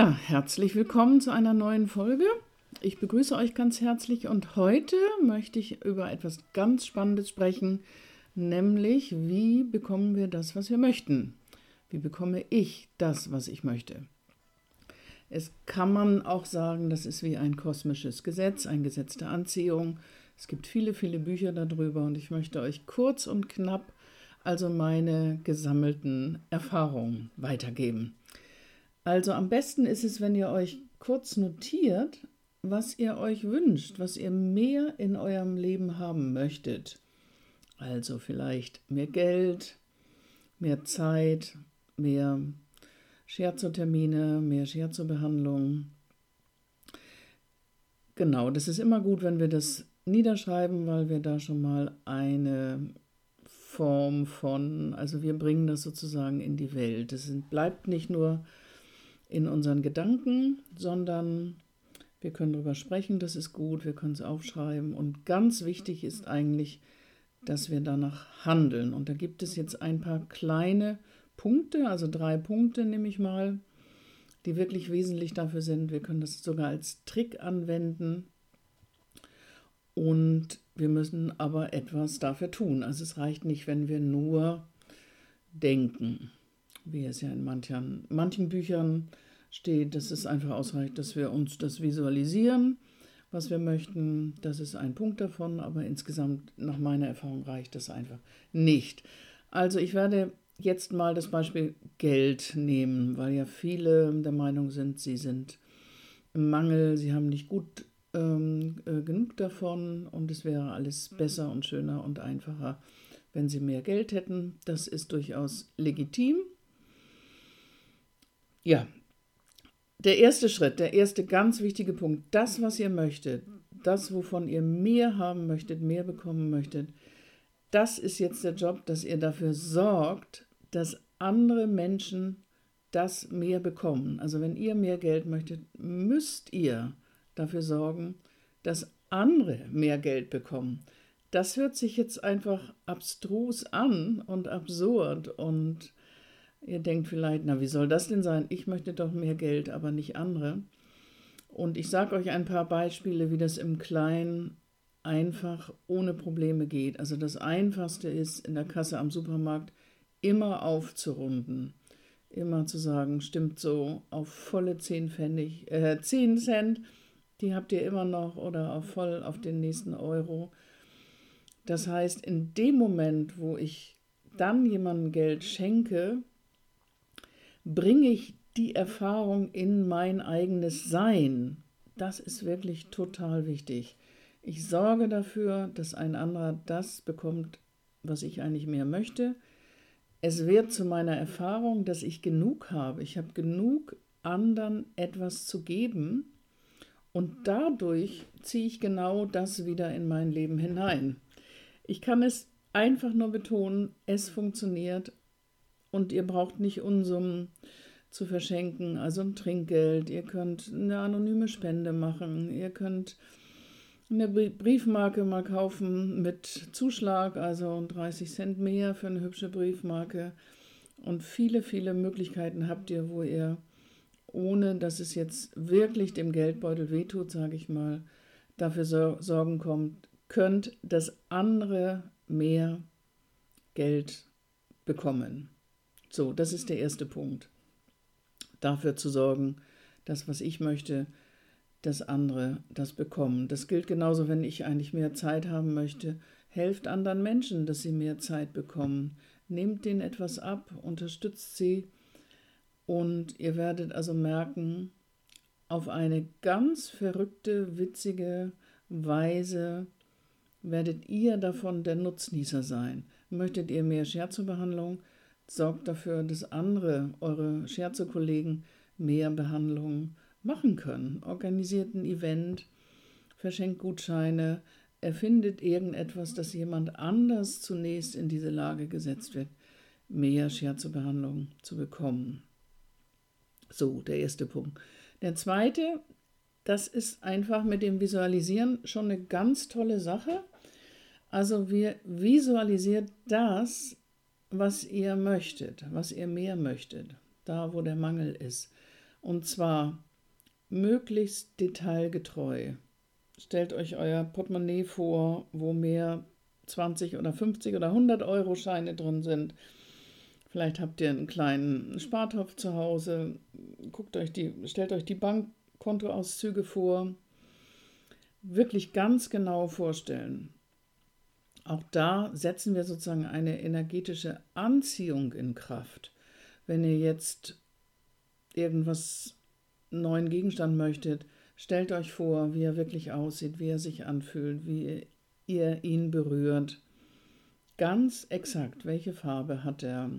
Ja, herzlich willkommen zu einer neuen Folge. Ich begrüße euch ganz herzlich und heute möchte ich über etwas ganz Spannendes sprechen, nämlich wie bekommen wir das, was wir möchten? Wie bekomme ich das, was ich möchte? Es kann man auch sagen, das ist wie ein kosmisches Gesetz, ein Gesetz der Anziehung. Es gibt viele, viele Bücher darüber und ich möchte euch kurz und knapp also meine gesammelten Erfahrungen weitergeben. Also am besten ist es, wenn ihr euch kurz notiert, was ihr euch wünscht, was ihr mehr in eurem Leben haben möchtet. Also vielleicht mehr Geld, mehr Zeit, mehr Scherzotermine, mehr Scherzobehandlung. Genau, das ist immer gut, wenn wir das niederschreiben, weil wir da schon mal eine Form von, also wir bringen das sozusagen in die Welt. Es bleibt nicht nur in unseren Gedanken, sondern wir können darüber sprechen, das ist gut, wir können es aufschreiben. Und ganz wichtig ist eigentlich, dass wir danach handeln. Und da gibt es jetzt ein paar kleine Punkte, also drei Punkte nehme ich mal, die wirklich wesentlich dafür sind. Wir können das sogar als Trick anwenden. Und wir müssen aber etwas dafür tun. Also es reicht nicht, wenn wir nur denken, wie es ja in manchen, manchen Büchern steht, dass es einfach ausreicht, dass wir uns das visualisieren, was wir möchten. Das ist ein Punkt davon, aber insgesamt nach meiner Erfahrung reicht das einfach nicht. Also ich werde jetzt mal das Beispiel Geld nehmen, weil ja viele der Meinung sind, sie sind im Mangel, sie haben nicht gut ähm, äh, genug davon und es wäre alles besser und schöner und einfacher, wenn sie mehr Geld hätten. Das ist durchaus legitim. Ja, der erste Schritt, der erste ganz wichtige Punkt, das, was ihr möchtet, das, wovon ihr mehr haben möchtet, mehr bekommen möchtet, das ist jetzt der Job, dass ihr dafür sorgt, dass andere Menschen das mehr bekommen. Also wenn ihr mehr Geld möchtet, müsst ihr dafür sorgen, dass andere mehr Geld bekommen. Das hört sich jetzt einfach abstrus an und absurd und Ihr denkt vielleicht, na, wie soll das denn sein? Ich möchte doch mehr Geld, aber nicht andere. Und ich sage euch ein paar Beispiele, wie das im Kleinen einfach ohne Probleme geht. Also das Einfachste ist in der Kasse am Supermarkt immer aufzurunden. Immer zu sagen, stimmt so, auf volle 10 Pfennig, äh, 10 Cent, die habt ihr immer noch oder auf voll auf den nächsten Euro. Das heißt, in dem Moment, wo ich dann jemandem Geld schenke, bringe ich die Erfahrung in mein eigenes Sein. Das ist wirklich total wichtig. Ich sorge dafür, dass ein anderer das bekommt, was ich eigentlich mehr möchte. Es wird zu meiner Erfahrung, dass ich genug habe. Ich habe genug anderen etwas zu geben und dadurch ziehe ich genau das wieder in mein Leben hinein. Ich kann es einfach nur betonen, es funktioniert und ihr braucht nicht Unsummen zu verschenken, also ein Trinkgeld. Ihr könnt eine anonyme Spende machen. Ihr könnt eine Briefmarke mal kaufen mit Zuschlag, also 30 Cent mehr für eine hübsche Briefmarke. Und viele, viele Möglichkeiten habt ihr, wo ihr, ohne dass es jetzt wirklich dem Geldbeutel wehtut, sage ich mal, dafür sorgen kommt, könnt, dass andere mehr Geld bekommen. So, das ist der erste Punkt. Dafür zu sorgen, das, was ich möchte, dass andere das bekommen. Das gilt genauso, wenn ich eigentlich mehr Zeit haben möchte. Helft anderen Menschen, dass sie mehr Zeit bekommen. Nehmt denen etwas ab, unterstützt sie und ihr werdet also merken, auf eine ganz verrückte, witzige Weise werdet ihr davon der Nutznießer sein. Möchtet ihr mehr Scherzobehandlung? Sorgt dafür, dass andere, eure Scherzo-Kollegen, mehr Behandlungen machen können. Organisiert ein Event, verschenkt Gutscheine, erfindet irgendetwas, dass jemand anders zunächst in diese Lage gesetzt wird, mehr Scherzo-Behandlung zu bekommen. So, der erste Punkt. Der zweite, das ist einfach mit dem Visualisieren schon eine ganz tolle Sache. Also wir visualisiert das, was ihr möchtet, was ihr mehr möchtet, da wo der Mangel ist. Und zwar möglichst detailgetreu. Stellt euch euer Portemonnaie vor, wo mehr 20 oder 50 oder 100 Euro Scheine drin sind. Vielleicht habt ihr einen kleinen Spartopf zu Hause. Guckt euch die, stellt euch die Bankkontoauszüge vor. Wirklich ganz genau vorstellen. Auch da setzen wir sozusagen eine energetische Anziehung in Kraft. Wenn ihr jetzt irgendwas neuen Gegenstand möchtet, stellt euch vor, wie er wirklich aussieht, wie er sich anfühlt, wie ihr ihn berührt. Ganz exakt, welche Farbe hat er?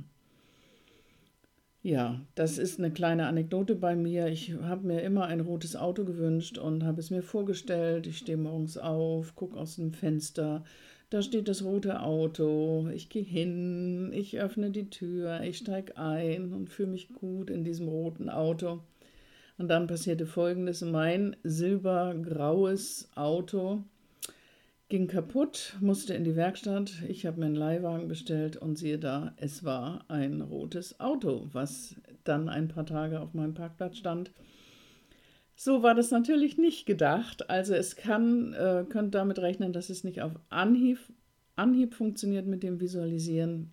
Ja, das ist eine kleine Anekdote bei mir. Ich habe mir immer ein rotes Auto gewünscht und habe es mir vorgestellt. Ich stehe morgens auf, gucke aus dem Fenster, da steht das rote Auto. Ich gehe hin, ich öffne die Tür, ich steige ein und fühle mich gut in diesem roten Auto. Und dann passierte Folgendes. Mein silbergraues Auto ging kaputt, musste in die Werkstatt. Ich habe mir einen Leihwagen bestellt und siehe da, es war ein rotes Auto, was dann ein paar Tage auf meinem Parkplatz stand. So war das natürlich nicht gedacht. Also es kann, äh, könnt damit rechnen, dass es nicht auf Anhieb, Anhieb funktioniert mit dem Visualisieren.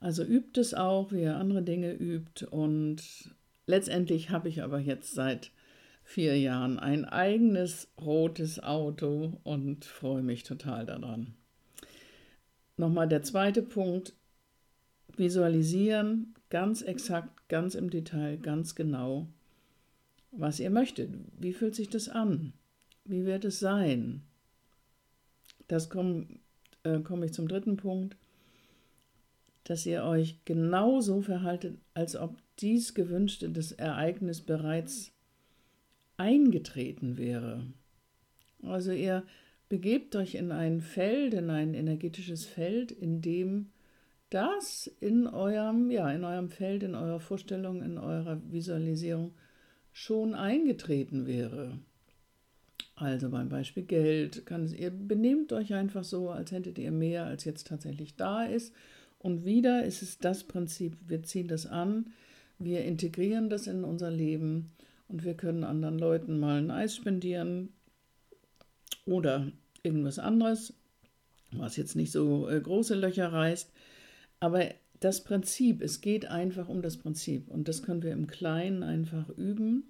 Also übt es auch, wie ihr andere Dinge übt. Und letztendlich habe ich aber jetzt seit vier Jahren ein eigenes rotes Auto und freue mich total daran. Nochmal der zweite Punkt, visualisieren, ganz exakt, ganz im Detail, ganz genau, was ihr möchtet. Wie fühlt sich das an? Wie wird es sein? Das komme äh, komm ich zum dritten Punkt, dass ihr euch genauso verhaltet, als ob dies gewünschte Ereignis bereits eingetreten wäre. Also ihr begebt euch in ein Feld, in ein energetisches Feld, in dem das in eurem, ja, in eurem Feld, in eurer Vorstellung, in eurer Visualisierung schon eingetreten wäre. Also beim Beispiel Geld kann es, ihr benehmt euch einfach so, als hättet ihr mehr, als jetzt tatsächlich da ist. Und wieder ist es das Prinzip, wir ziehen das an, wir integrieren das in unser Leben und wir können anderen Leuten mal ein Eis spendieren oder irgendwas anderes, was jetzt nicht so äh, große Löcher reißt. Aber das Prinzip, es geht einfach um das Prinzip und das können wir im Kleinen einfach üben,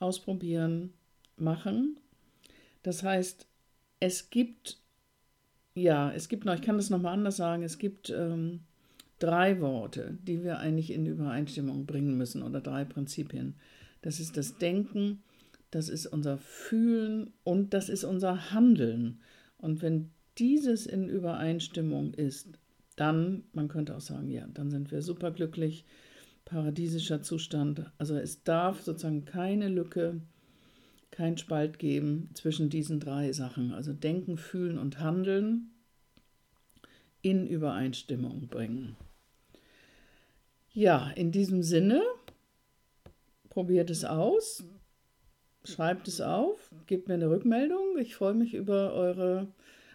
ausprobieren, machen. Das heißt, es gibt, ja, es gibt noch, ich kann das nochmal anders sagen, es gibt ähm, drei Worte, die wir eigentlich in Übereinstimmung bringen müssen oder drei Prinzipien. Das ist das Denken, das ist unser Fühlen und das ist unser Handeln. Und wenn dieses in Übereinstimmung ist, dann, man könnte auch sagen, ja, dann sind wir superglücklich, paradiesischer Zustand. Also es darf sozusagen keine Lücke, kein Spalt geben zwischen diesen drei Sachen. Also Denken, Fühlen und Handeln in Übereinstimmung bringen. Ja, in diesem Sinne Probiert es aus, schreibt es auf, gebt mir eine Rückmeldung. Ich freue mich über eure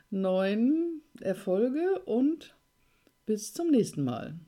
neuen Erfolge und bis zum nächsten Mal.